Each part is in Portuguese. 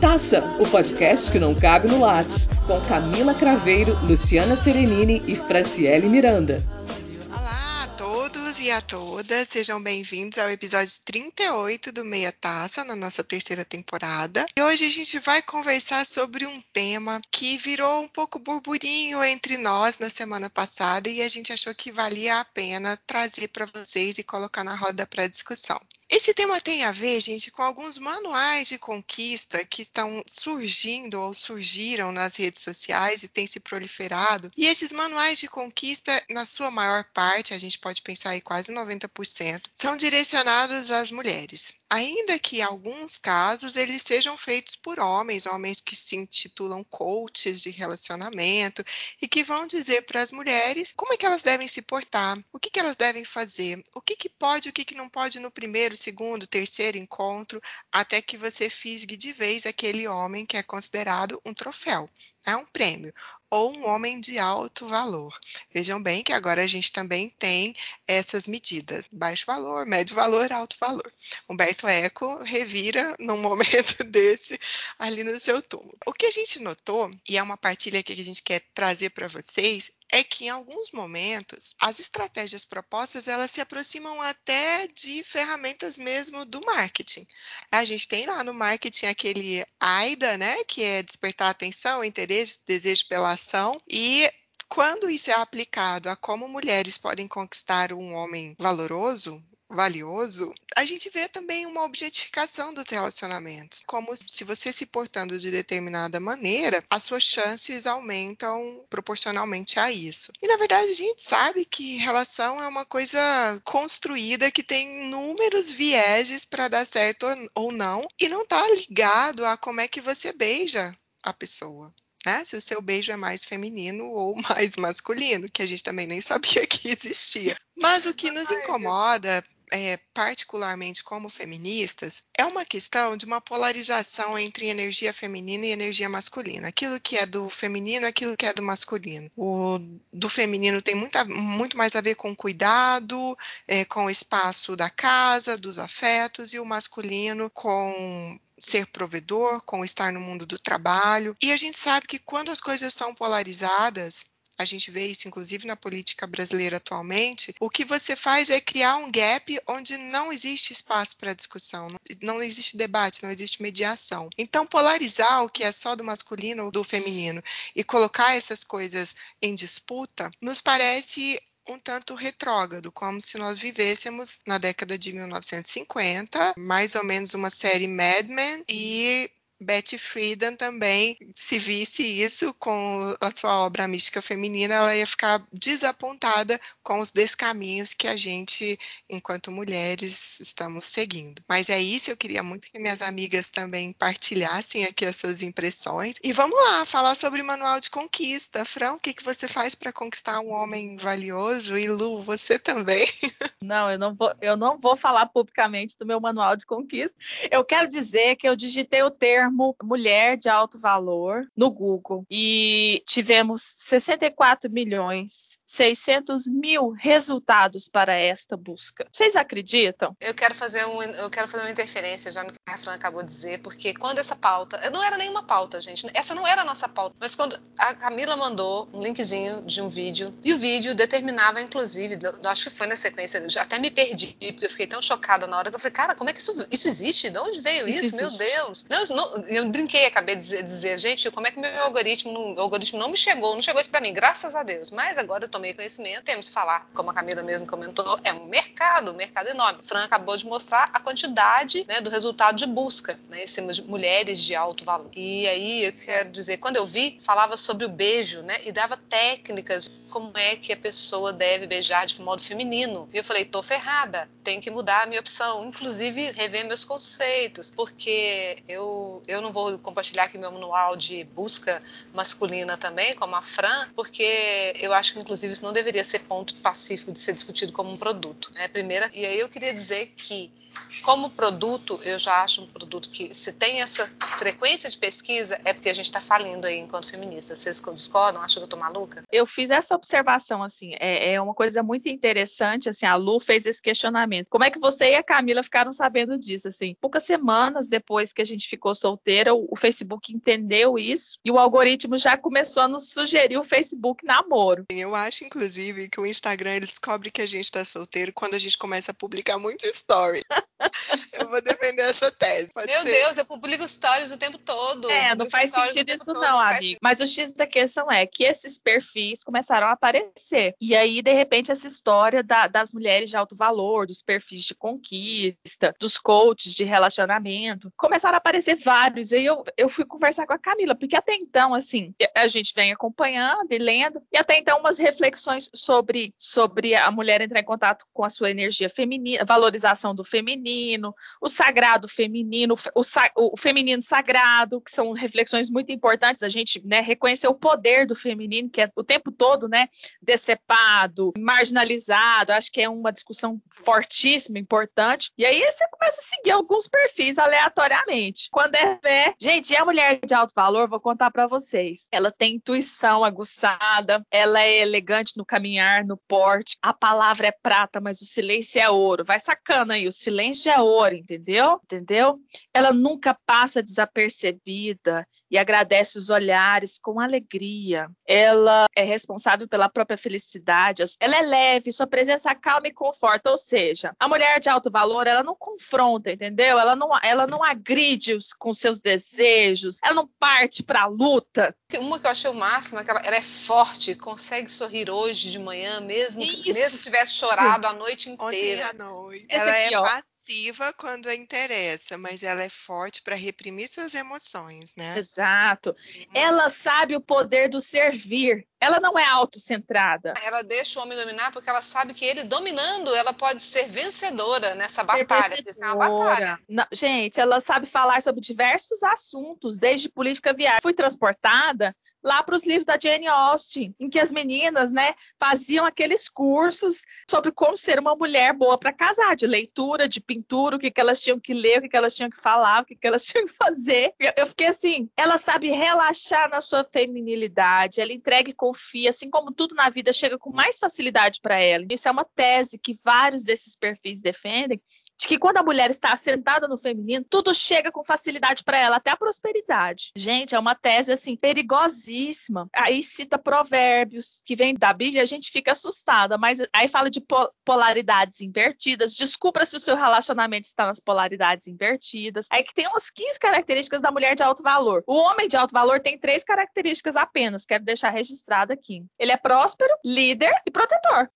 Taça, o podcast que não cabe no Lattes, com Camila Craveiro, Luciana Serenini e Franciele Miranda. E a todas, sejam bem-vindos ao episódio 38 do Meia Taça, na nossa terceira temporada. E hoje a gente vai conversar sobre um tema que virou um pouco burburinho entre nós na semana passada e a gente achou que valia a pena trazer para vocês e colocar na roda para discussão. Esse tema tem a ver, gente, com alguns manuais de conquista que estão surgindo ou surgiram nas redes sociais e têm se proliferado. E esses manuais de conquista, na sua maior parte, a gente pode pensar aí quase 90%, são direcionados às mulheres. Ainda que alguns casos eles sejam feitos por homens, homens que se intitulam coaches de relacionamento e que vão dizer para as mulheres como é que elas devem se portar, o que, que elas devem fazer, o que, que pode, o que, que não pode no primeiro, segundo, terceiro encontro, até que você fisgue de vez aquele homem que é considerado um troféu, é um prêmio ou um homem de alto valor. Vejam bem que agora a gente também tem essas medidas: baixo valor, médio valor, alto valor. Humberto Eco revira num momento desse ali no seu túmulo. O que a gente notou, e é uma partilha que a gente quer trazer para vocês, é que em alguns momentos as estratégias propostas elas se aproximam até de ferramentas mesmo do marketing. A gente tem lá no marketing aquele AIDA, né, que é despertar atenção, interesse, desejo pela ação e quando isso é aplicado a como mulheres podem conquistar um homem valoroso, valioso, a gente vê também uma objetificação dos relacionamentos. Como se você se portando de determinada maneira, as suas chances aumentam proporcionalmente a isso. E na verdade a gente sabe que relação é uma coisa construída que tem inúmeros vieses para dar certo ou não, e não está ligado a como é que você beija a pessoa. Né? Se o seu beijo é mais feminino ou mais masculino, que a gente também nem sabia que existia. Mas o que nos incomoda é, particularmente como feministas, é uma questão de uma polarização entre energia feminina e energia masculina. Aquilo que é do feminino, aquilo que é do masculino. O do feminino tem muita, muito mais a ver com cuidado, é, com o espaço da casa, dos afetos, e o masculino com ser provedor, com estar no mundo do trabalho. E a gente sabe que quando as coisas são polarizadas, a gente vê isso inclusive na política brasileira atualmente, o que você faz é criar um gap onde não existe espaço para discussão, não existe debate, não existe mediação. Então, polarizar o que é só do masculino ou do feminino e colocar essas coisas em disputa nos parece um tanto retrógrado, como se nós vivêssemos na década de 1950, mais ou menos uma série Mad Men e Betty Friedan também, se visse isso com a sua obra mística feminina, ela ia ficar desapontada com os descaminhos que a gente, enquanto mulheres, estamos seguindo. Mas é isso, eu queria muito que minhas amigas também partilhassem aqui as suas impressões. E vamos lá, falar sobre manual de conquista. Fran, o que, que você faz para conquistar um homem valioso? E Lu, você também? Não, eu não vou, eu não vou falar publicamente do meu manual de conquista. Eu quero dizer que eu digitei o termo mulher de alto valor no Google. E tivemos 64 milhões 600 mil resultados para esta busca. Vocês acreditam? Eu quero fazer um, eu quero fazer uma interferência já no que a Fran acabou de dizer, porque quando essa pauta, não era nenhuma pauta, gente, essa não era a nossa pauta, mas quando a Camila mandou um linkzinho de um vídeo e o vídeo determinava, inclusive, acho que foi na sequência, até me perdi porque eu fiquei tão chocada na hora que eu falei, cara, como é que isso, isso existe? De onde veio isso? isso Meu Deus! Não, não, eu brinquei, acabei de dizer, dizer, gente, como é que meu algoritmo, algoritmo não me chegou, não chegou isso para mim, graças a Deus. Mas agora eu tomei tomei conhecimento, temos que falar, como a Camila mesmo comentou, é um mercado, um mercado enorme. O Fran acabou de mostrar a quantidade né, do resultado de busca né, em cima de mulheres de alto valor. E aí eu quero dizer, quando eu vi, falava sobre o beijo, né, e dava técnicas como é que a pessoa deve beijar de modo feminino. E eu falei, tô ferrada, tenho que mudar a minha opção, inclusive rever meus conceitos, porque eu, eu não vou compartilhar aqui meu manual de busca masculina também, como a Fran, porque eu acho que inclusive isso não deveria ser ponto pacífico de ser discutido como um produto. Né? Primeira, e aí eu queria dizer que como produto, eu já acho um produto que, se tem essa frequência de pesquisa, é porque a gente está falindo aí enquanto feminista. Vocês discordam? Acham que eu tô maluca? Eu fiz essa observação, assim, é, é, uma coisa muito interessante, assim, a Lu fez esse questionamento. Como é que você e a Camila ficaram sabendo disso, assim? Poucas semanas depois que a gente ficou solteira, o, o Facebook entendeu isso e o algoritmo já começou a nos sugerir o Facebook namoro. Eu acho, inclusive, que o Instagram ele descobre que a gente tá solteiro quando a gente começa a publicar muito story. eu vou defender essa tese. Pode Meu ser. Deus, eu publico stories o tempo todo. É, não faz sentido isso não, amigo. Mas o X da questão é que esses perfis começaram a aparecer. E aí, de repente, essa história da, das mulheres de alto valor, dos perfis de conquista, dos coaches de relacionamento, começaram a aparecer vários. E aí eu, eu fui conversar com a Camila, porque até então, assim, a gente vem acompanhando e lendo, e até então umas reflexões sobre, sobre a mulher entrar em contato com a sua energia feminina, valorização do feminino, o sagrado feminino, o, o feminino sagrado, que são reflexões muito importantes, a gente né, reconhecer o poder do feminino, que é o tempo todo né, decepado, marginalizado, acho que é uma discussão fortíssima, importante. E aí você começa a seguir alguns perfis aleatoriamente. Quando é fé, gente, a mulher de alto valor, vou contar para vocês. Ela tem intuição aguçada, ela é elegante no caminhar, no porte. A palavra é prata, mas o silêncio é ouro. Vai sacando aí, o silêncio é ouro, entendeu? Entendeu? Ela nunca passa desapercebida e agradece os olhares com alegria. Ela é responsável pela própria felicidade. Ela é leve, sua presença calma e conforta. Ou seja, a mulher de alto valor, ela não confronta, entendeu? Ela não, ela não agride os, com seus desejos. Ela não parte para a luta. Uma que eu achei o máximo é que ela, ela, é forte, consegue sorrir hoje de manhã, mesmo, Isso. mesmo que tivesse chorado a noite inteira. Ontem à noite. Ela aqui, é ó. Passiva quando interessa, mas ela é forte para reprimir suas emoções, né? Exato. Sim. Ela sabe o poder do servir. Ela não é autocentrada. Ela deixa o homem dominar porque ela sabe que ele dominando, ela pode ser vencedora nessa batalha. Isso é uma batalha. Não, gente, ela sabe falar sobre diversos assuntos, desde política viária. Fui transportada lá para os livros da Jane Austen, em que as meninas, né, faziam aqueles cursos sobre como ser uma mulher boa para casar, de leitura, de pintura, o que, que elas tinham que ler, o que, que elas tinham que falar, o que, que elas tinham que fazer. Eu fiquei assim, ela sabe relaxar na sua feminilidade, ela entrega e confia, assim como tudo na vida chega com mais facilidade para ela. Isso é uma tese que vários desses perfis defendem de que quando a mulher está assentada no feminino, tudo chega com facilidade para ela, até a prosperidade. Gente, é uma tese assim perigosíssima. Aí cita provérbios que vem da Bíblia, a gente fica assustada, mas aí fala de polaridades invertidas. Descubra se o seu relacionamento está nas polaridades invertidas. Aí que tem umas 15 características da mulher de alto valor. O homem de alto valor tem três características apenas, quero deixar registrado aqui. Ele é próspero, líder e protetor.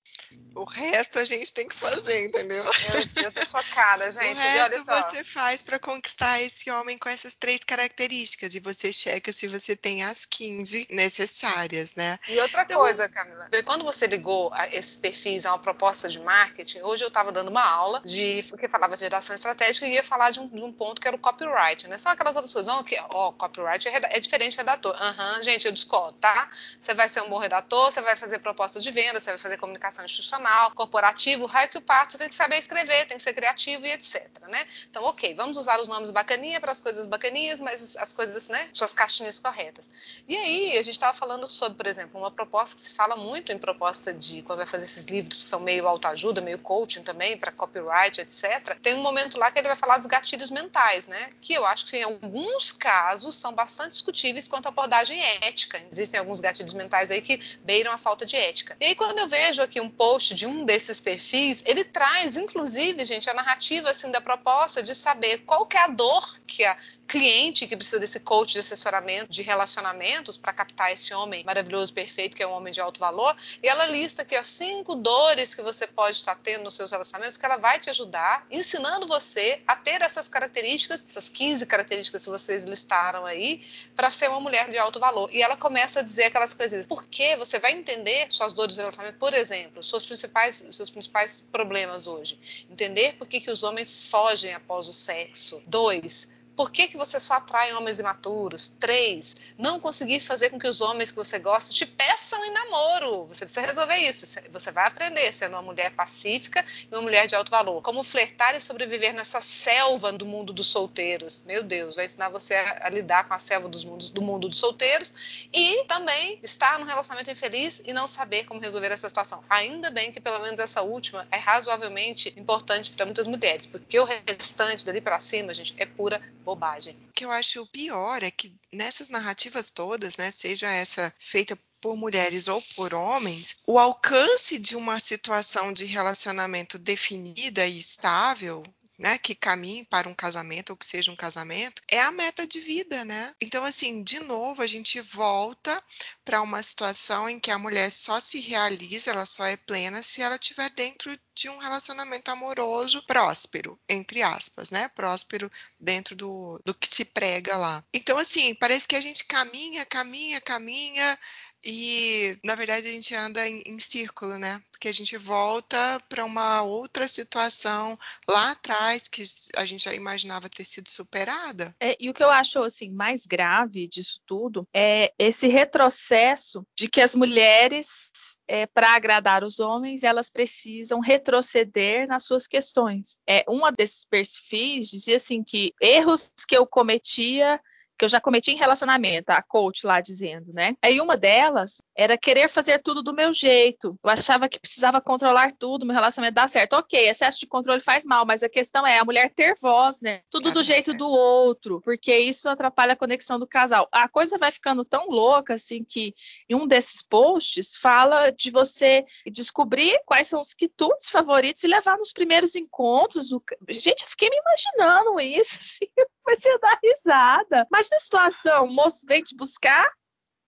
O resto a gente tem que fazer, entendeu? Eu, eu tô chocada, gente. O resto olha só. você faz para conquistar esse homem com essas três características e você checa se você tem as 15 necessárias, né? E outra então... coisa, Camila, quando você ligou a esses perfis a uma proposta de marketing, hoje eu estava dando uma aula de que falava de redação estratégica e ia falar de um, de um ponto que era o copyright, né? São aquelas outras coisas, não, que, ó, copyright é, é diferente de redator. Aham, uhum, gente, eu discordo, tá? Você vai ser um bom redator, você vai fazer proposta de venda, você vai fazer comunicação institucional corporativo, raio que o parto, você tem que saber escrever, tem que ser criativo e etc, né? Então, ok, vamos usar os nomes bacaninha para as coisas bacaninhas, mas as coisas, né, suas caixinhas corretas. E aí, a gente estava falando sobre, por exemplo, uma proposta que se fala muito em proposta de, quando vai fazer esses livros que são meio autoajuda, meio coaching também, para copyright, etc. Tem um momento lá que ele vai falar dos gatilhos mentais, né? Que eu acho que em alguns casos são bastante discutíveis quanto à abordagem ética. Existem alguns gatilhos mentais aí que beiram a falta de ética. E aí, quando eu vejo aqui um post de um desses perfis, ele traz, inclusive, gente, a narrativa assim da proposta de saber qual que é a dor que a cliente que precisa desse coach de assessoramento de relacionamentos para captar esse homem maravilhoso, perfeito, que é um homem de alto valor. E ela lista aqui ó, cinco dores que você pode estar tendo nos seus relacionamentos, que ela vai te ajudar, ensinando você a ter essas características, essas 15 características que vocês listaram aí, para ser uma mulher de alto valor. E ela começa a dizer aquelas coisas, porque você vai entender suas dores de relacionamento, por exemplo, suas principais, seus principais problemas hoje. Entender por que, os homens fogem após o sexo. Dois, por que, que você só atrai homens imaturos? Três, não conseguir fazer com que os homens que você gosta te peçam em namoro. Você precisa resolver isso. Você vai aprender sendo uma mulher pacífica e uma mulher de alto valor. Como flertar e sobreviver nessa selva do mundo dos solteiros. Meu Deus, vai ensinar você a, a lidar com a selva dos mundos, do mundo dos solteiros e também estar num relacionamento infeliz e não saber como resolver essa situação. Ainda bem que pelo menos essa última é razoavelmente importante para muitas mulheres, porque o restante dali para cima, gente, é pura bobagem. O que eu acho pior é que nessas narrativas todas, né, seja essa feita por mulheres ou por homens, o alcance de uma situação de relacionamento definida e estável né, que caminhe para um casamento ou que seja um casamento, é a meta de vida, né? Então, assim, de novo, a gente volta para uma situação em que a mulher só se realiza, ela só é plena se ela estiver dentro de um relacionamento amoroso próspero, entre aspas, né? Próspero dentro do, do que se prega lá. Então, assim, parece que a gente caminha, caminha, caminha e, na verdade, a gente anda em, em círculo, né? Porque a gente volta para uma outra situação lá atrás que a gente já imaginava ter sido superada. É, e o que eu acho assim mais grave disso tudo é esse retrocesso de que as mulheres é, para agradar os homens, elas precisam retroceder nas suas questões. É, uma desses perfis dizia assim que erros que eu cometia que eu já cometi em relacionamento, a coach lá dizendo, né? Aí uma delas era querer fazer tudo do meu jeito. Eu achava que precisava controlar tudo, meu relacionamento dá certo. Ok, excesso de controle faz mal, mas a questão é a mulher ter voz, né? Tudo é, do jeito certo. do outro, porque isso atrapalha a conexão do casal. A coisa vai ficando tão louca assim que em um desses posts fala de você descobrir quais são os quitutes favoritos e levar nos primeiros encontros. Do... Gente, eu fiquei me imaginando isso, assim, comecei a dar risada. Mas na situação, o moço vem te buscar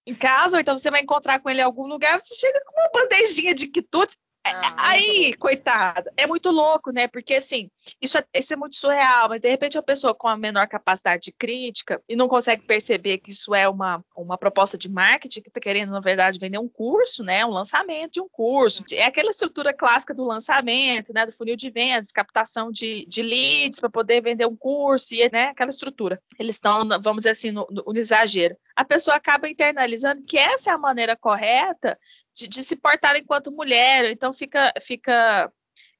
em casa, ou então você vai encontrar com ele em algum lugar, você chega com uma bandejinha de quitutes, ah, aí, coitada, é muito louco, né? Porque assim, isso é, isso é muito surreal, mas de repente a pessoa com a menor capacidade de crítica e não consegue perceber que isso é uma, uma proposta de marketing que está querendo, na verdade, vender um curso, né? Um lançamento de um curso. É aquela estrutura clássica do lançamento, né? Do funil de vendas, captação de, de leads para poder vender um curso, e né? Aquela estrutura. Eles estão, vamos dizer assim, no, no exagero. A pessoa acaba internalizando que essa é a maneira correta de, de se portar enquanto mulher, então fica, fica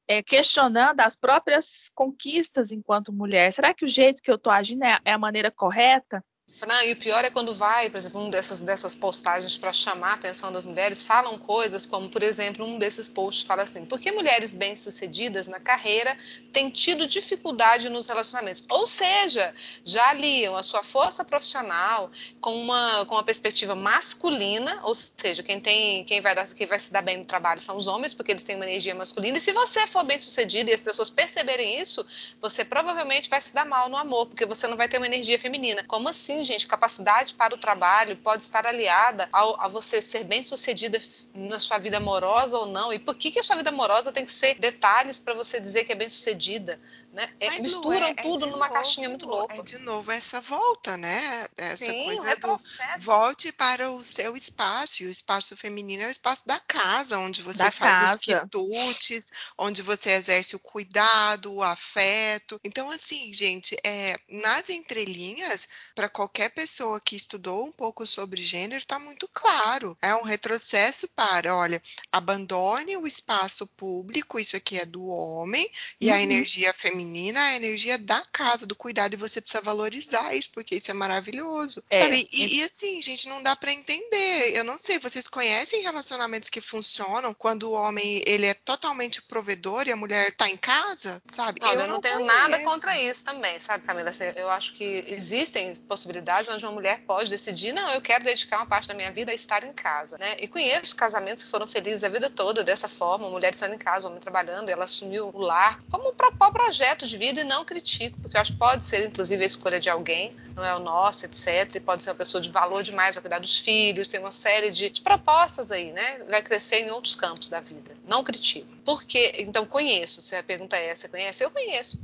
é, questionando as próprias conquistas enquanto mulher. Será que o jeito que eu estou agindo é, é a maneira correta? Fran, e o pior é quando vai, por exemplo, um dessas, dessas postagens para chamar a atenção das mulheres, falam coisas como, por exemplo, um desses posts fala assim: por que mulheres bem-sucedidas na carreira têm tido dificuldade nos relacionamentos? Ou seja, já aliam a sua força profissional com uma, com uma perspectiva masculina, ou seja, quem tem, quem vai, dar, quem vai se dar bem no trabalho são os homens, porque eles têm uma energia masculina, e se você for bem-sucedida e as pessoas perceberem isso, você provavelmente vai se dar mal no amor, porque você não vai ter uma energia feminina. Como assim? Gente, capacidade para o trabalho pode estar aliada ao, a você ser bem sucedida na sua vida amorosa ou não. E por que, que a sua vida amorosa tem que ser detalhes para você dizer que é bem sucedida? Né? É, misturam é, tudo numa novo, caixinha muito louca. É de novo essa volta, né? Essa Sim, coisa do volte para o seu espaço. E o espaço feminino é o espaço da casa, onde você da faz casa. os quitutes, onde você exerce o cuidado, o afeto. Então, assim, gente, é, nas entrelinhas, para qualquer qualquer pessoa que estudou um pouco sobre gênero está muito claro. É um retrocesso para, olha, abandone o espaço público, isso aqui é do homem, e uhum. a energia feminina é a energia da casa, do cuidado, e você precisa valorizar isso, porque isso é maravilhoso. É. Sabe? E, e, assim, gente, não dá para entender. Eu não sei, vocês conhecem relacionamentos que funcionam quando o homem ele é totalmente provedor e a mulher está em casa, sabe? Não, eu, eu não, não tenho conheço. nada contra isso também, sabe, Camila? Assim, eu acho que existem possibilidades onde uma mulher pode decidir, não, eu quero dedicar uma parte da minha vida a estar em casa, né? E conheço casamentos que foram felizes a vida toda dessa forma, mulher estando em casa, homem trabalhando, ela assumiu o lar como um projeto de vida e não critico, porque eu acho que pode ser inclusive a escolha de alguém, não é o nosso, etc. E pode ser uma pessoa de valor demais, vai cuidar dos filhos, tem uma série de, de propostas aí, né? Vai crescer em outros campos da vida. Não critico. Porque, então, conheço. Se a pergunta é essa, conhece? Eu conheço.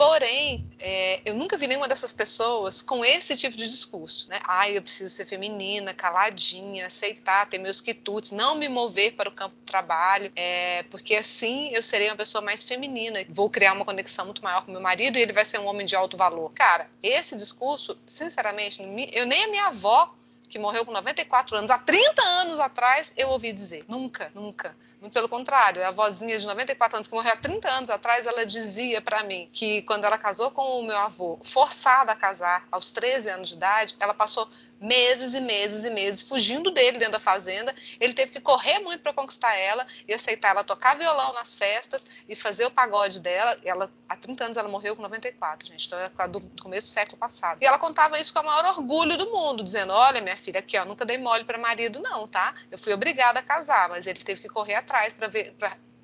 Porém, é, eu nunca vi nenhuma dessas pessoas com esse tipo de discurso, né? Ai, eu preciso ser feminina, caladinha, aceitar, ter meus quitutes, não me mover para o campo do trabalho, é, porque assim eu serei uma pessoa mais feminina, vou criar uma conexão muito maior com meu marido e ele vai ser um homem de alto valor. Cara, esse discurso, sinceramente, eu nem a minha avó que morreu com 94 anos, há 30 anos atrás, eu ouvi dizer. Nunca, nunca. Muito pelo contrário, a vozinha de 94 anos que morreu há 30 anos atrás, ela dizia para mim que quando ela casou com o meu avô, forçada a casar aos 13 anos de idade, ela passou meses e meses e meses fugindo dele dentro da fazenda. Ele teve que correr muito para conquistar ela e aceitar ela tocar violão nas festas e fazer o pagode dela. Ela, há 30 anos ela morreu com 94, gente. Então é do começo do século passado. E ela contava isso com o maior orgulho do mundo, dizendo: Olha, minha filha, aqui, ó, nunca dei mole para marido, não, tá? Eu fui obrigada a casar, mas ele teve que correr atrás para ver.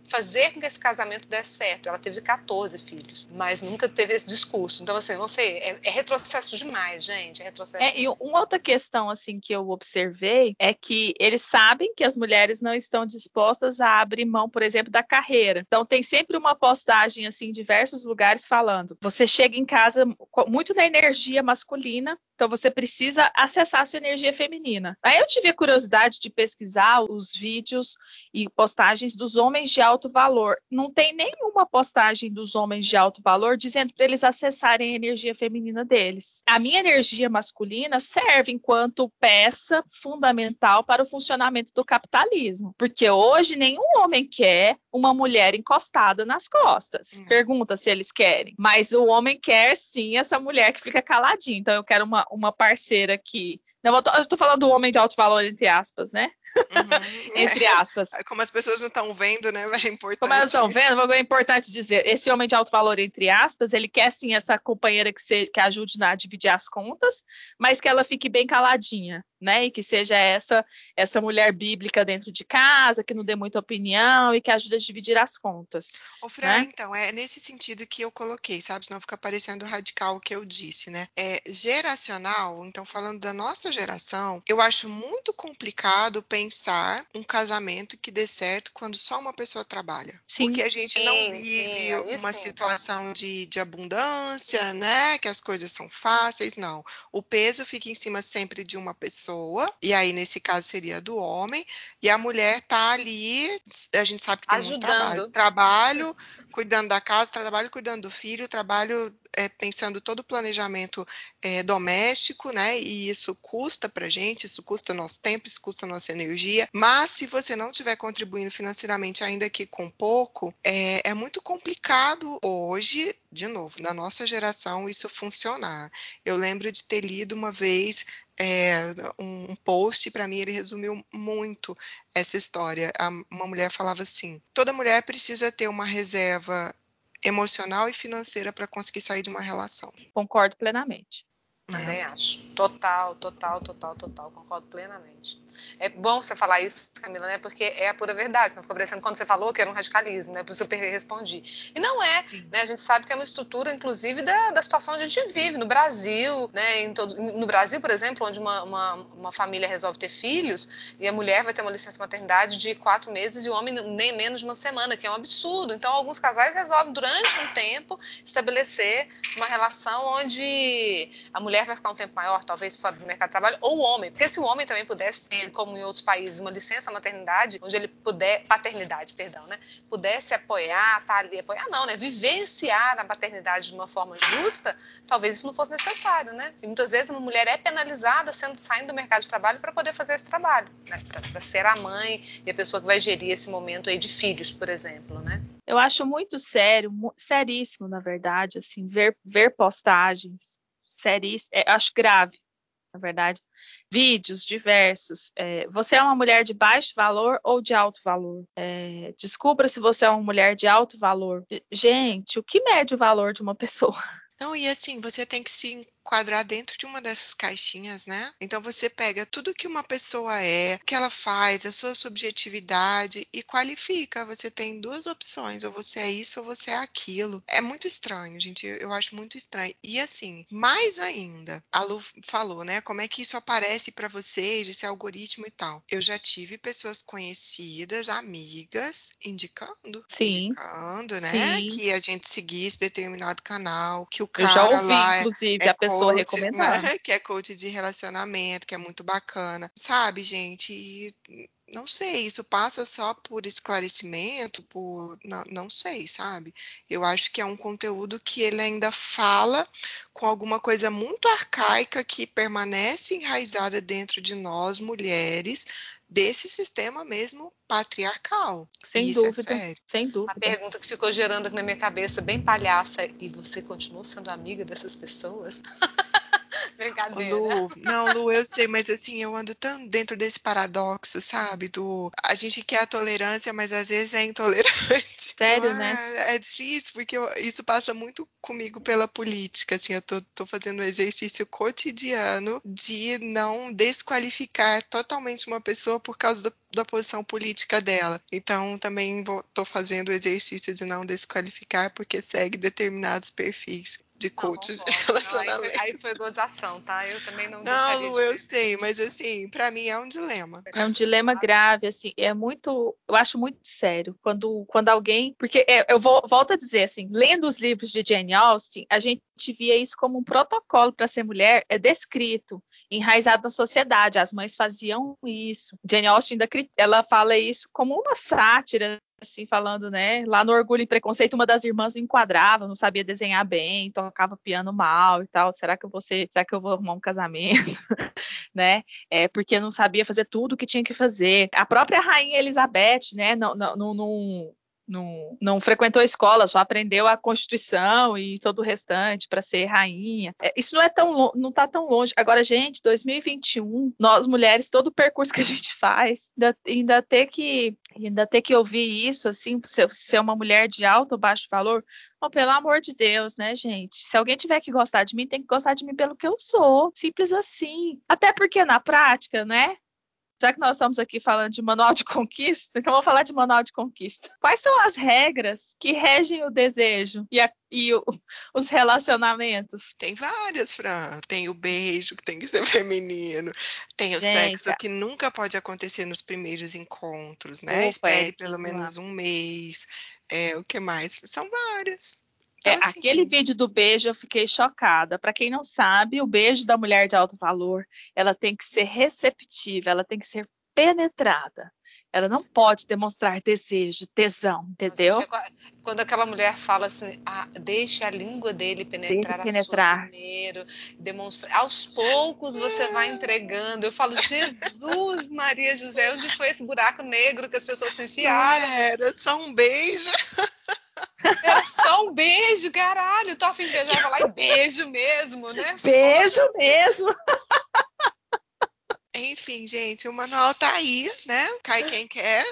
Fazer com que esse casamento desse certo. Ela teve 14 filhos, mas nunca teve esse discurso. Então, assim, não sei, é, é retrocesso demais, gente. É retrocesso é, demais. E uma outra questão, assim, que eu observei é que eles sabem que as mulheres não estão dispostas a abrir mão, por exemplo, da carreira. Então, tem sempre uma postagem, assim, em diversos lugares falando: você chega em casa muito na energia masculina, então você precisa acessar a sua energia feminina. Aí eu tive a curiosidade de pesquisar os vídeos e postagens dos homens de alto valor. Não tem nenhuma postagem dos homens de alto valor dizendo para eles acessarem a energia feminina deles. A minha energia masculina serve enquanto peça fundamental para o funcionamento do capitalismo, porque hoje nenhum homem quer uma mulher encostada nas costas. Hum. Pergunta se eles querem, mas o homem quer sim essa mulher que fica caladinha. Então eu quero uma uma parceira aqui. Não, eu, tô, eu tô falando do homem de alto valor, entre aspas, né? Uhum. Entre aspas. É, como as pessoas não estão vendo, né? É importante. Como elas estão vendo, é importante dizer: esse homem de alto valor, entre aspas, ele quer sim essa companheira que, se, que ajude a dividir as contas, mas que ela fique bem caladinha, né? E que seja essa essa mulher bíblica dentro de casa, que não dê muita opinião e que ajude a dividir as contas. Ô, Fran, né? então, é nesse sentido que eu coloquei, sabe? Senão fica parecendo radical o que eu disse, né? É geracional, então, falando da nossa geração, eu acho muito complicado pensar um casamento que dê certo quando só uma pessoa trabalha. Sim. Porque a gente não sim, vive sim, uma sim. situação de, de abundância, né? Que as coisas são fáceis, não. O peso fica em cima sempre de uma pessoa, e aí nesse caso seria do homem, e a mulher tá ali, a gente sabe que tem Ajudando. muito trabalho. Trabalho, cuidando da casa, trabalho cuidando do filho, trabalho é, pensando todo o planejamento é, doméstico, né? E isso custa para gente, isso custa nosso tempo, isso custa nossa energia. Mas se você não estiver contribuindo financeiramente, ainda que com pouco, é, é muito complicado hoje, de novo, na nossa geração, isso funcionar. Eu lembro de ter lido uma vez é, um post, para mim ele resumiu muito essa história. Uma mulher falava assim: toda mulher precisa ter uma reserva emocional e financeira para conseguir sair de uma relação. Concordo plenamente. Também é. acho. Total, total, total, total. Concordo plenamente. É bom você falar isso, Camila, né? Porque é a pura verdade. Não ficou parecendo quando você falou que era um radicalismo, né? Por isso eu respondi. E não é, né? A gente sabe que é uma estrutura, inclusive, da, da situação onde a gente vive. No Brasil, né? Em todo, no Brasil, por exemplo, onde uma, uma, uma, família resolve ter filhos e a mulher vai ter uma licença maternidade de quatro meses e o homem nem menos de uma semana, que é um absurdo. Então, alguns casais resolvem, durante um tempo, estabelecer uma relação onde a mulher mulher vai ficar um tempo maior, talvez fora do mercado de trabalho, ou o homem. Porque se o homem também pudesse ter, como em outros países, uma licença maternidade, onde ele puder, paternidade, perdão, né? Pudesse apoiar, tá ali, apoiar não, né? Vivenciar a paternidade de uma forma justa, talvez isso não fosse necessário, né? E muitas vezes uma mulher é penalizada sendo saindo do mercado de trabalho para poder fazer esse trabalho, né? Para ser a mãe e a pessoa que vai gerir esse momento aí de filhos, por exemplo, né? Eu acho muito sério, seríssimo, na verdade, assim, ver, ver postagens séries, é, acho grave, na verdade. Vídeos diversos. É, você é uma mulher de baixo valor ou de alto valor? É, descubra se você é uma mulher de alto valor. Gente, o que mede o valor de uma pessoa? Não, e assim, você tem que se enquadrar dentro de uma dessas caixinhas, né? Então você pega tudo que uma pessoa é, o que ela faz, a sua subjetividade e qualifica. Você tem duas opções, ou você é isso ou você é aquilo. É muito estranho, gente. Eu acho muito estranho. E assim, mais ainda, a Lu falou, né? Como é que isso aparece para vocês, esse algoritmo e tal. Eu já tive pessoas conhecidas, amigas, indicando, Sim. indicando, né? Sim. Que a gente seguisse determinado canal, que o cara eu já ouvi, lá inclusive, é, a pessoa pessoa coach, recomendada. Né? Que é coach de relacionamento, que é muito bacana. Sabe, gente? E não sei, isso passa só por esclarecimento, por não, não, sei, sabe? Eu acho que é um conteúdo que ele ainda fala com alguma coisa muito arcaica que permanece enraizada dentro de nós mulheres desse sistema mesmo patriarcal. Sem isso é dúvida, é sério. sem dúvida. A pergunta que ficou gerando aqui na minha cabeça, bem palhaça, e você continuou sendo amiga dessas pessoas? Brincadeira. Lu, não, Lu, eu sei, mas assim, eu ando tão dentro desse paradoxo, sabe? Do a gente quer a tolerância, mas às vezes é intolerante. Sério, é, né? É difícil, porque eu, isso passa muito comigo pela política, assim, eu tô, tô fazendo um exercício cotidiano de não desqualificar totalmente uma pessoa por causa do, da posição política dela. Então, também tô fazendo o exercício de não desqualificar porque segue determinados perfis de coaches de relacionamento. Não, aí, foi, aí, foi, gozação, tá? Eu também não Não, eu sei, mas assim, para mim é um dilema. É um dilema grave, assim, é muito, eu acho muito sério quando, quando alguém, porque é, eu vou, volto a dizer assim, lendo os livros de Jane Austen, a gente via isso como um protocolo para ser mulher, é descrito, enraizado na sociedade, as mães faziam isso. Jane Austen ainda, ela fala isso como uma sátira assim, falando, né? Lá no Orgulho e Preconceito, uma das irmãs enquadrava, não sabia desenhar bem, tocava piano mal e tal. Será que ser, será que eu vou arrumar um casamento? né? É, porque não sabia fazer tudo o que tinha que fazer. A própria rainha Elizabeth, né? Não, não, não, não, não frequentou a escola, só aprendeu a Constituição e todo o restante para ser rainha. É, isso não é tão não está tão longe. Agora, gente, 2021, nós mulheres, todo o percurso que a gente faz, ainda, ainda ter que ainda ter que ouvir isso, assim, ser, ser uma mulher de alto ou baixo valor, oh, pelo amor de Deus, né, gente? Se alguém tiver que gostar de mim, tem que gostar de mim pelo que eu sou. Simples assim. Até porque na prática, né? Já que nós estamos aqui falando de manual de conquista, então vamos falar de manual de conquista. Quais são as regras que regem o desejo e, a, e o, os relacionamentos? Tem várias, Fran. Tem o beijo, que tem que ser feminino. Tem o Gente, sexo, que nunca pode acontecer nos primeiros encontros, né? Opa, Espere é, pelo menos um mês. É, o que mais? São várias. É, então, assim, aquele vídeo do beijo eu fiquei chocada. Para quem não sabe, o beijo da mulher de alto valor, ela tem que ser receptiva, ela tem que ser penetrada. Ela não pode demonstrar desejo, tesão, entendeu? Quando aquela mulher fala assim, ah, deixe a língua dele penetrar, penetrar. a sua primeiro, demonstra... aos poucos você vai entregando. Eu falo, Jesus, Maria José, onde foi esse buraco negro que as pessoas se enfiaram? Era só um beijo. Era só um beijo, caralho. Tô afim de beijar, falar em beijo mesmo, né? Beijo Foda. mesmo. Enfim, gente, o manual tá aí, né? Cai quem quer.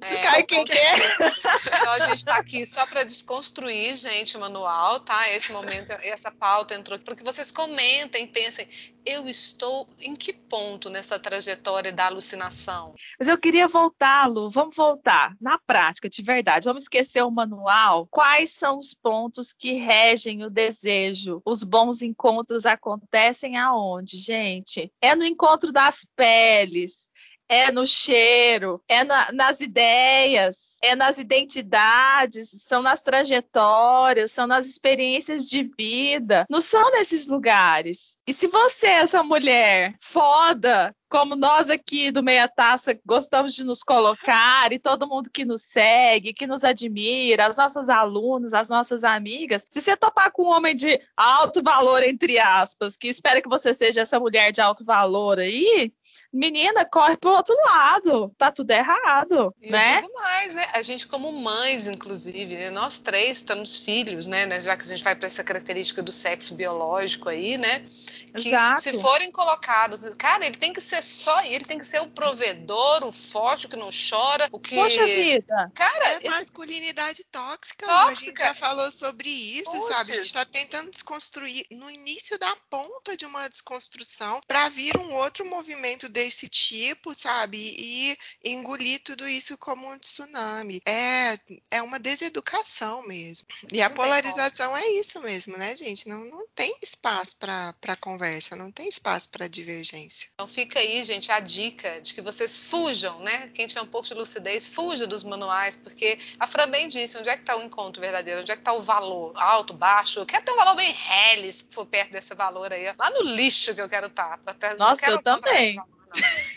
É, quem quer. Então a gente está aqui só para desconstruir, gente, o manual, tá? Esse momento, essa pauta entrou para que vocês comentem, pensem, eu estou em que ponto nessa trajetória da alucinação? Mas eu queria voltar, Lu, vamos voltar na prática, de verdade. Vamos esquecer o manual. Quais são os pontos que regem o desejo? Os bons encontros acontecem aonde, gente? É no encontro das peles é no cheiro, é na, nas ideias, é nas identidades, são nas trajetórias, são nas experiências de vida. Não são nesses lugares. E se você, essa mulher foda, como nós aqui do Meia Taça gostamos de nos colocar, e todo mundo que nos segue, que nos admira, as nossas alunas, as nossas amigas, se você topar com um homem de alto valor, entre aspas, que espera que você seja essa mulher de alto valor aí, menina, corre pro outro lado, tá tudo errado, e né? Eu digo mais, né? A gente como mães, inclusive, né? nós três estamos filhos, né? Já que a gente vai para essa característica do sexo biológico aí, né? Que Exato. se forem colocados, cara, ele tem que ser só ele, tem que ser o provedor, o forte, o que não chora, o que Poxa vida. Cara, é esse... masculinidade tóxica, tóxica. a gente já falou sobre isso, Puts. sabe? A gente está tentando desconstruir no início da ponta de uma desconstrução para vir um outro movimento desse tipo, sabe? E engolir tudo isso como um tsunami. É, é uma deseducação mesmo. E a polarização é isso mesmo, né, gente? Não, não tem espaço para conversa, não tem espaço para divergência. Então fica aí, gente, a dica de que vocês fujam, né? Quem tiver um pouco de lucidez, fuja dos manuais, porque a Fran bem disse, onde é que está o encontro verdadeiro? Onde é que está o valor? Alto, baixo? Eu quero ter um valor bem real, se for perto desse valor aí. Lá no lixo que eu quero estar. Tá, Nossa, eu também.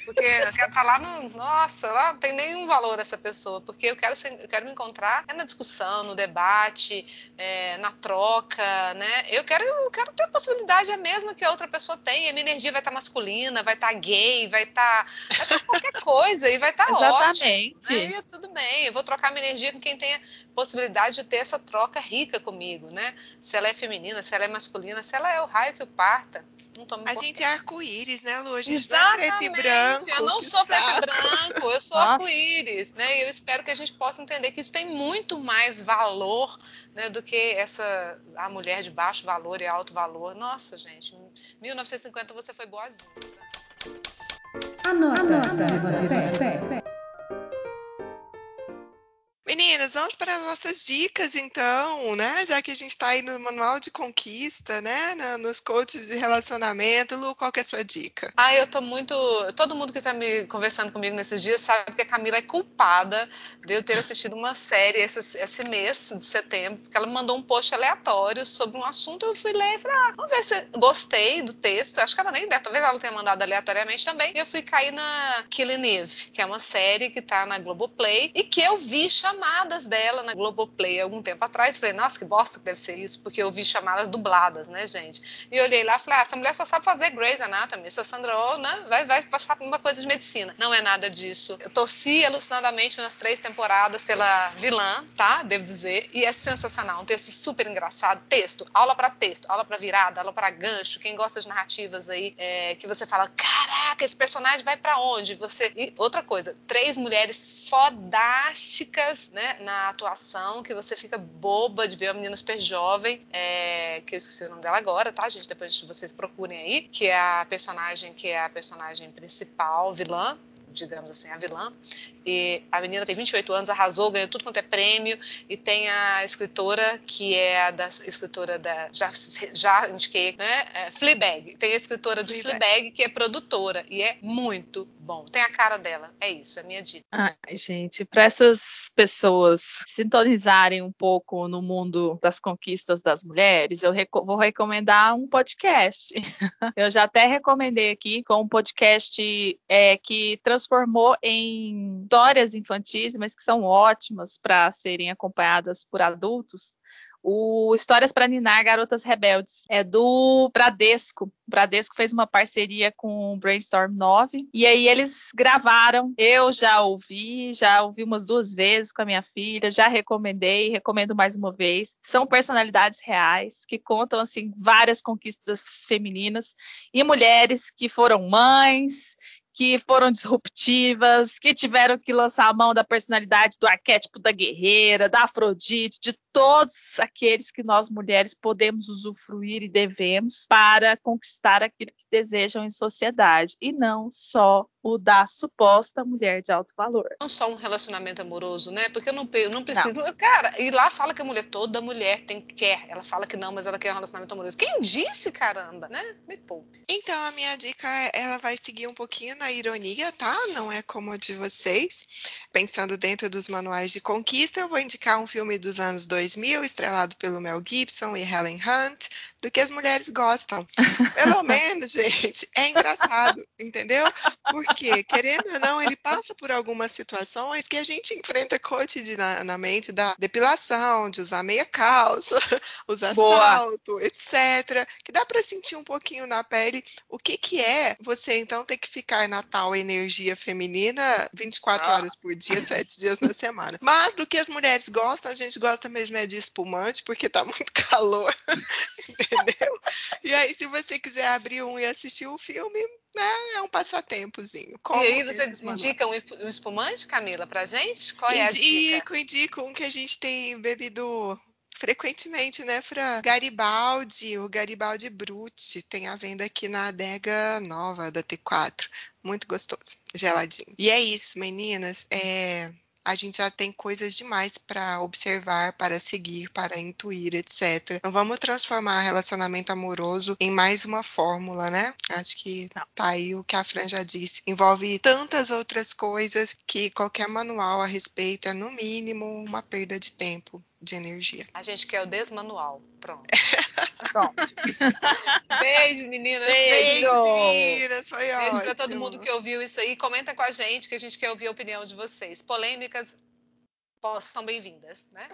Porque eu quero estar lá no. Nossa, lá não tem nenhum valor essa pessoa. Porque eu quero, ser, eu quero me encontrar é na discussão, no debate, é, na troca, né? Eu quero, eu quero ter a possibilidade a mesma que a outra pessoa tem. A minha energia vai estar masculina, vai estar gay, vai estar. Vai estar qualquer coisa e vai estar Exatamente. ótimo. Né? E tudo bem, eu vou trocar minha energia com quem tenha possibilidade de ter essa troca rica comigo, né? Se ela é feminina, se ela é masculina, se ela é o raio que o parta. Não tô me a gente é arco-íris, né, Lu? A gente Exatamente. não é preto e branco. Eu não sou preto e branco, eu sou arco-íris, né? E eu espero que a gente possa entender que isso tem muito mais valor né, do que essa a mulher de baixo valor e alto valor. Nossa, gente, 1950 você foi boazinha. Anota, Anota. Anota. Meninas, vamos para as nossas dicas, então, né? Já que a gente está aí no manual de conquista, né? Nos coaches de relacionamento. Lu, qual que é a sua dica? Ah, eu tô muito. Todo mundo que está me conversando comigo nesses dias sabe que a Camila é culpada de eu ter assistido uma série esse, esse mês de setembro, porque ela mandou um post aleatório sobre um assunto. Eu fui ler e falei, ah, vamos ver se gostei do texto. Acho que ela nem deve, talvez ela tenha mandado aleatoriamente também. E eu fui cair na Killing Eve, que é uma série que está na Globoplay e que eu vi chamadas dela na Globoplay algum tempo atrás. Falei, nossa, que bosta que deve ser isso, porque eu vi chamadas dubladas, né, gente? E olhei lá e falei, ah, essa mulher só sabe fazer Grey's Anatomy. Essa Sandra Oh, né, vai, vai passar uma coisa de medicina. Não é nada disso. Eu torci alucinadamente nas três temporadas pela vilã, tá? Devo dizer. E é sensacional. Um texto super engraçado. Texto, aula para texto, aula para virada, aula para gancho. Quem gosta de narrativas aí, é, que você fala, caraca, esse personagem vai para onde? Você. E outra coisa, três mulheres fodásticas né, na atuação, que você fica boba de ver uma menina super jovem, é, que eu esqueci o nome dela agora, tá, gente? Depois vocês procurem aí, que é a personagem que é a personagem principal, vilã, digamos assim, a vilã. E a menina tem 28 anos, arrasou, ganhou tudo quanto é prêmio. E tem a escritora, que é a da escritora da. Já, já indiquei, né? É, Fleabag. Tem a escritora de Fleabag. Fleabag, que é produtora. E é muito bom. Tem a cara dela. É isso, é a minha dica. Ai, gente, para essas pessoas sintonizarem um pouco no mundo das conquistas das mulheres, eu reco vou recomendar um podcast. eu já até recomendei aqui com um podcast é, que transformou em histórias infantis, mas que são ótimas para serem acompanhadas por adultos. O Histórias para Ninar Garotas Rebeldes é do Bradesco. O Bradesco fez uma parceria com o Brainstorm 9 e aí eles gravaram. Eu já ouvi, já ouvi umas duas vezes com a minha filha, já recomendei, recomendo mais uma vez. São personalidades reais que contam assim várias conquistas femininas e mulheres que foram mães, que foram disruptivas, que tiveram que lançar a mão da personalidade do arquétipo da guerreira, da Afrodite, de todos aqueles que nós mulheres podemos usufruir e devemos para conquistar aquilo que desejam em sociedade, e não só o da suposta mulher de alto valor. Não só um relacionamento amoroso, né? Porque eu não, eu não preciso. Não. Cara, e lá fala que a mulher, toda mulher tem quer. Ela fala que não, mas ela quer um relacionamento amoroso. Quem disse, caramba, né? Me poupe. Então, a minha dica, é, ela vai seguir um pouquinho na ironia, tá? Não é como a de vocês. Pensando dentro dos manuais de conquista, eu vou indicar um filme dos anos 2000, estrelado pelo Mel Gibson e Helen Hunt, do que as mulheres gostam. Pelo menos, gente, é engraçado, entendeu? Porque, querendo ou não, ele passa por algumas situações que a gente enfrenta cotidianamente da depilação, de usar meia calça, usar Boa. salto, etc. Que dá para sentir um pouquinho na pele o que, que é você então ter que ficar na tal energia feminina 24 ah. horas por dia, 7 dias na semana. Mas do que as mulheres gostam, a gente gosta mesmo é de espumante, porque tá muito calor entendeu? E aí, se você quiser abrir um e assistir o filme, né, é um passatempozinho. Como e aí você indica um espumante, Camila, pra gente? Qual é indico, a dica? Indico, indico um que a gente tem bebido frequentemente, né, Fran? Garibaldi, o Garibaldi Brut, tem a venda aqui na adega nova da T4. Muito gostoso, geladinho. E é isso, meninas. É, a gente já tem coisas demais para observar, para seguir, para intuir, etc. Não vamos transformar relacionamento amoroso em mais uma fórmula, né? Acho que Não. tá aí o que a Fran já disse. Envolve tantas outras coisas que qualquer manual a respeito é, no mínimo, uma perda de tempo, de energia. A gente quer o desmanual. Pronto. Pronto. Beijo, meninas. Beijo, Beijo meninas. Foi Beijo ótimo. pra todo mundo que ouviu isso aí. Comenta com a gente que a gente quer ouvir a opinião de vocês. Polêmicas são bem-vindas, né?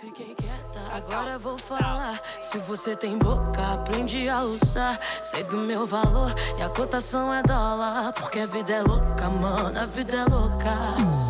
Fiquei quieta, agora vou falar. Se você tem boca, aprende a usar. Sei do meu valor e a cotação é dólar. Porque a vida é louca, mano, a vida é louca.